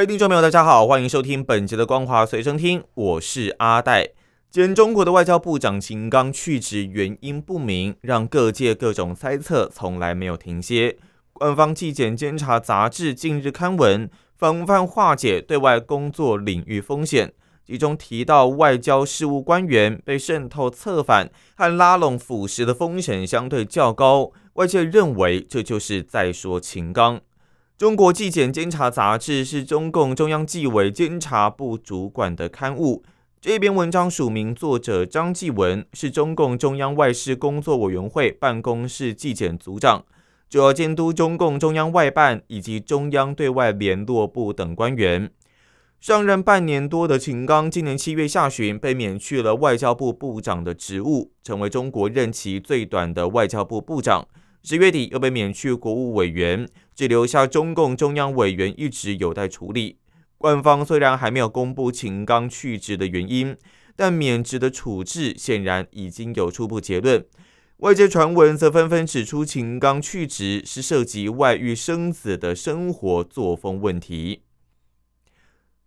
位听众朋友，大家好，欢迎收听本节的《光华随身听》，我是阿戴。今中国的外交部长秦刚去职原因不明，让各界各种猜测从来没有停歇。官方纪检监察杂志近日刊文，防范化解对外工作领域风险，其中提到外交事务官员被渗透、策反和拉拢腐蚀的风险相对较高。外界认为这就是在说秦刚。中国纪检监察杂志是中共中央纪委监察部主管的刊物。这篇文章署名作者张继文，是中共中央外事工作委员会办公室纪检组长，主要监督中共中央外办以及中央对外联络部等官员。上任半年多的秦刚，今年七月下旬被免去了外交部部长的职务，成为中国任期最短的外交部部长。十月底又被免去国务委员。只留下中共中央委员一职有待处理。官方虽然还没有公布秦刚去职的原因，但免职的处置显然已经有初步结论。外界传闻则纷纷指出，秦刚去职是涉及外遇生子的生活作风问题。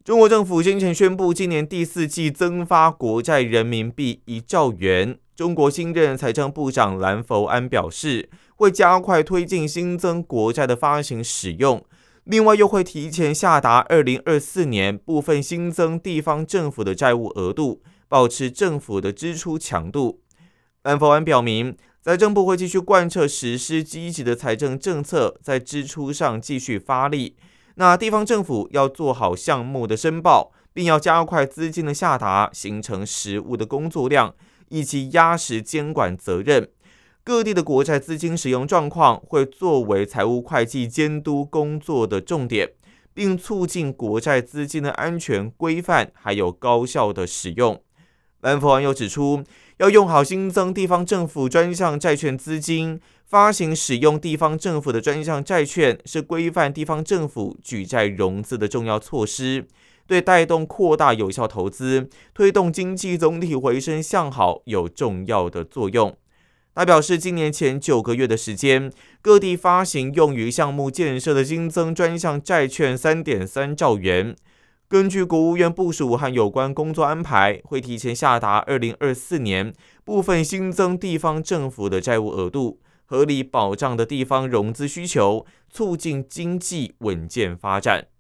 中国政府先前宣布，今年第四季增发国债人民币一兆元。中国新任财政部长蓝佛安表示。会加快推进新增国债的发行使用，另外又会提前下达二零二四年部分新增地方政府的债务额度，保持政府的支出强度。兰佛安表明，财政部会继续贯彻实施积极的财政政策，在支出上继续发力。那地方政府要做好项目的申报，并要加快资金的下达，形成实物的工作量，以及压实监管责任。各地的国债资金使用状况会作为财务会计监督工作的重点，并促进国债资金的安全规范还有高效的使用。蓝佛网友指出，要用好新增地方政府专项债券资金发行使用地方政府的专项债券，是规范地方政府举债融资的重要措施，对带动扩大有效投资、推动经济总体回升向好有重要的作用。他表示，今年前九个月的时间，各地发行用于项目建设的新增专项债券三点三兆元。根据国务院部署和有关工作安排，会提前下达二零二四年部分新增地方政府的债务额度，合理保障的地方融资需求，促进经济稳健发展。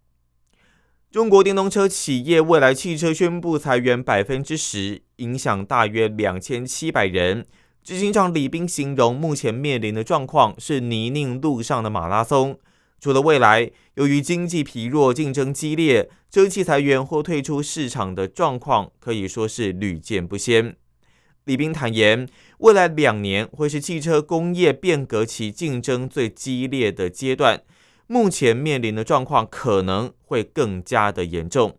中国电动车企业未来汽车宣布裁员百分之十，影响大约两千七百人。执行长李斌形容，目前面临的状况是泥泞路上的马拉松。除了未来，由于经济疲弱、竞争激烈，车企裁员或退出市场的状况可以说是屡见不鲜。李斌坦言，未来两年会是汽车工业变革期竞争最激烈的阶段，目前面临的状况可能会更加的严重。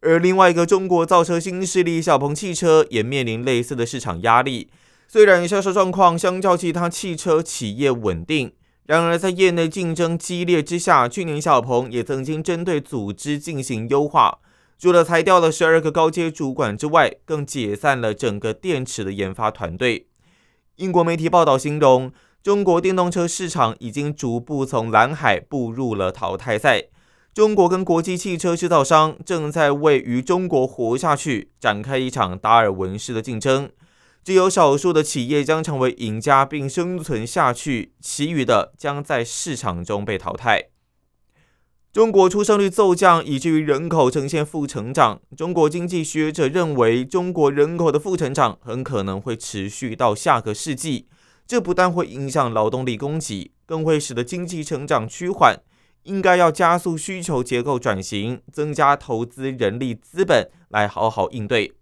而另外一个中国造车新势力小鹏汽车也面临类似的市场压力。虽然销售状况相较其他汽车企业稳定，然而在业内竞争激烈之下，去年小鹏也曾经针对组织进行优化，除了裁掉了十二个高阶主管之外，更解散了整个电池的研发团队。英国媒体报道形容，中国电动车市场已经逐步从蓝海步入了淘汰赛，中国跟国际汽车制造商正在为于中国活下去展开一场达尔文式的竞争。只有少数的企业将成为赢家并生存下去，其余的将在市场中被淘汰。中国出生率骤降，以至于人口呈现负成长。中国经济学者认为，中国人口的负成长很可能会持续到下个世纪。这不但会影响劳动力供给，更会使得经济成长趋缓。应该要加速需求结构转型，增加投资人力资本，来好好应对。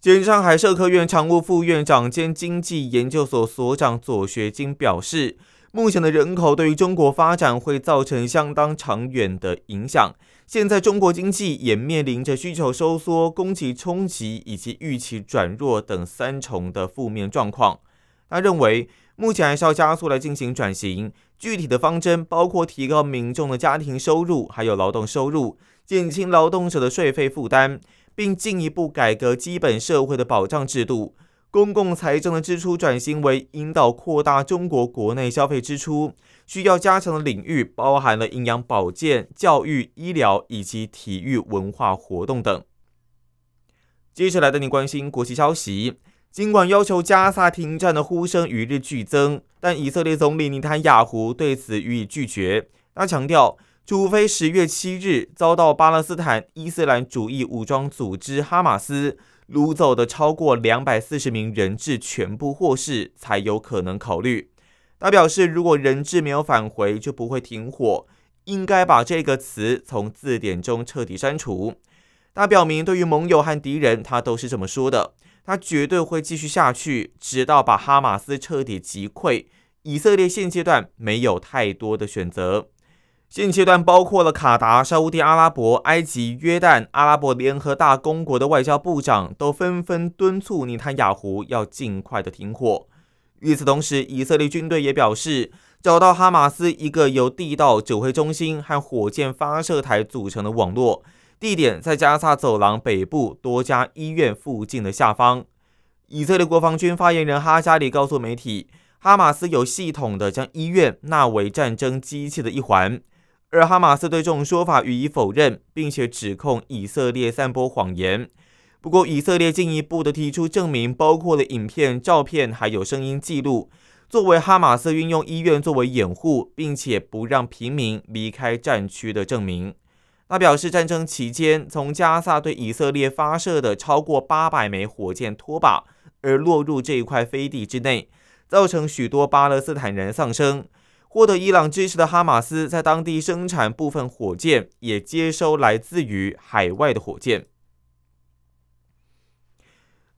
兼上海社科院常务副院长兼经济研究所所长左学金表示，目前的人口对于中国发展会造成相当长远的影响，现在中国经济也面临着需求收缩、供给冲击以及预期转弱等三重的负面状况。他认为，目前还是要加速来进行转型，具体的方针包括提高民众的家庭收入，还有劳动收入，减轻劳动者的税费负担，并进一步改革基本社会的保障制度。公共财政的支出转型为引导扩大中国国内消费支出，需要加强的领域包含了营养保健、教育、医疗以及体育文化活动等。接下来带你关心国际消息。尽管要求加萨停战的呼声与日俱增，但以色列总理尼坦雅胡对此予以拒绝。他强调，除非十月七日遭到巴勒斯坦伊斯兰主义武装组织哈马斯。掳走的超过两百四十名人质全部获释，才有可能考虑。他表示，如果人质没有返回，就不会停火，应该把这个词从字典中彻底删除。他表明，对于盟友和敌人，他都是这么说的。他绝对会继续下去，直到把哈马斯彻底击溃。以色列现阶段没有太多的选择。现阶段包括了卡达、沙地阿拉伯、埃及、约旦、阿拉伯联合大公国的外交部长都纷纷敦促尼坦雅胡要尽快的停火。与此同时，以色列军队也表示，找到哈马斯一个由地道指挥中心和火箭发射台组成的网络，地点在加萨走廊北部多家医院附近的下方。以色列国防军发言人哈加里告诉媒体，哈马斯有系统的将医院纳为战争机器的一环。而哈马斯对这种说法予以否认，并且指控以色列散播谎言。不过，以色列进一步的提出证明，包括了影片、照片还有声音记录，作为哈马斯运用医院作为掩护，并且不让平民离开战区的证明。他表示，战争期间从加萨对以色列发射的超过八百枚火箭拖把，而落入这一块飞地之内，造成许多巴勒斯坦人丧生。获得伊朗支持的哈马斯在当地生产部分火箭，也接收来自于海外的火箭。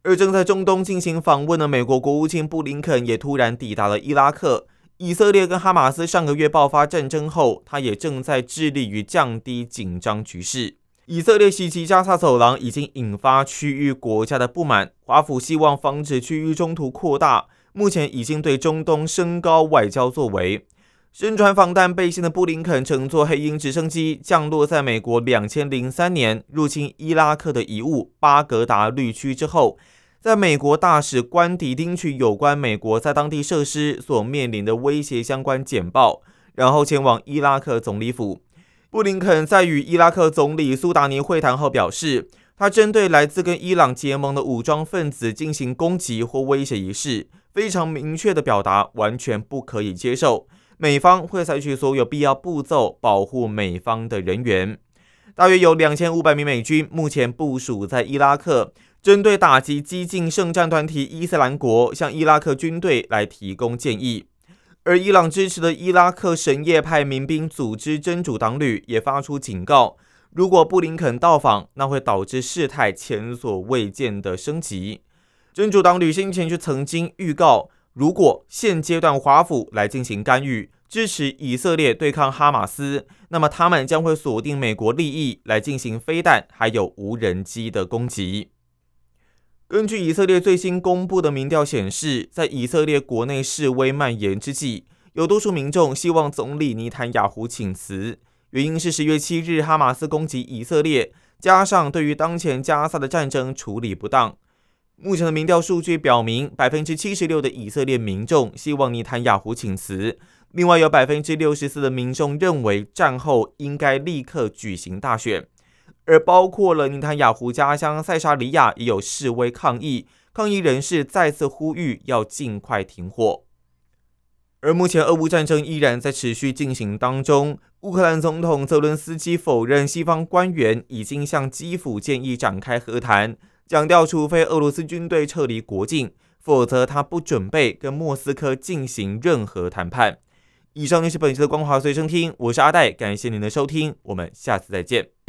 而正在中东进行访问的美国国务卿布林肯也突然抵达了伊拉克。以色列跟哈马斯上个月爆发战争后，他也正在致力于降低紧张局势。以色列袭击加沙走廊已经引发区域国家的不满，华府希望防止区域冲突扩大，目前已经对中东升高外交作为。身穿防弹背心的布林肯乘坐黑鹰直升机降落在美国两千零三年入侵伊拉克的遗物巴格达绿区之后，在美国大使官邸听取有关美国在当地设施所面临的威胁相关简报，然后前往伊拉克总理府。布林肯在与伊拉克总理苏达尼会谈后表示，他针对来自跟伊朗结盟的武装分子进行攻击或威胁一事，非常明确的表达完全不可以接受。美方会采取所有必要步骤保护美方的人员。大约有两千五百名美军目前部署在伊拉克，针对打击激进圣战团体伊斯兰国，向伊拉克军队来提供建议。而伊朗支持的伊拉克什叶派民兵组织真主党旅也发出警告：如果布林肯到访，那会导致事态前所未见的升级。真主党旅先前就曾经预告。如果现阶段华府来进行干预，支持以色列对抗哈马斯，那么他们将会锁定美国利益来进行飞弹还有无人机的攻击。根据以色列最新公布的民调显示，在以色列国内示威蔓延之际，有多数民众希望总理尼坦雅胡请辞，原因是十月七日哈马斯攻击以色列，加上对于当前加萨的战争处理不当。目前的民调数据表明，百分之七十六的以色列民众希望尼坦雅胡请辞，另外有百分之六十四的民众认为战后应该立刻举行大选，而包括了尼坦雅胡家乡塞沙利亚也有示威抗议，抗议人士再次呼吁要尽快停火。而目前俄乌战争依然在持续进行当中，乌克兰总统泽伦斯基否认西方官员已经向基辅建议展开和谈。强调，除非俄罗斯军队撤离国境，否则他不准备跟莫斯科进行任何谈判。以上就是本期的光华随身听，我是阿戴，感谢您的收听，我们下次再见。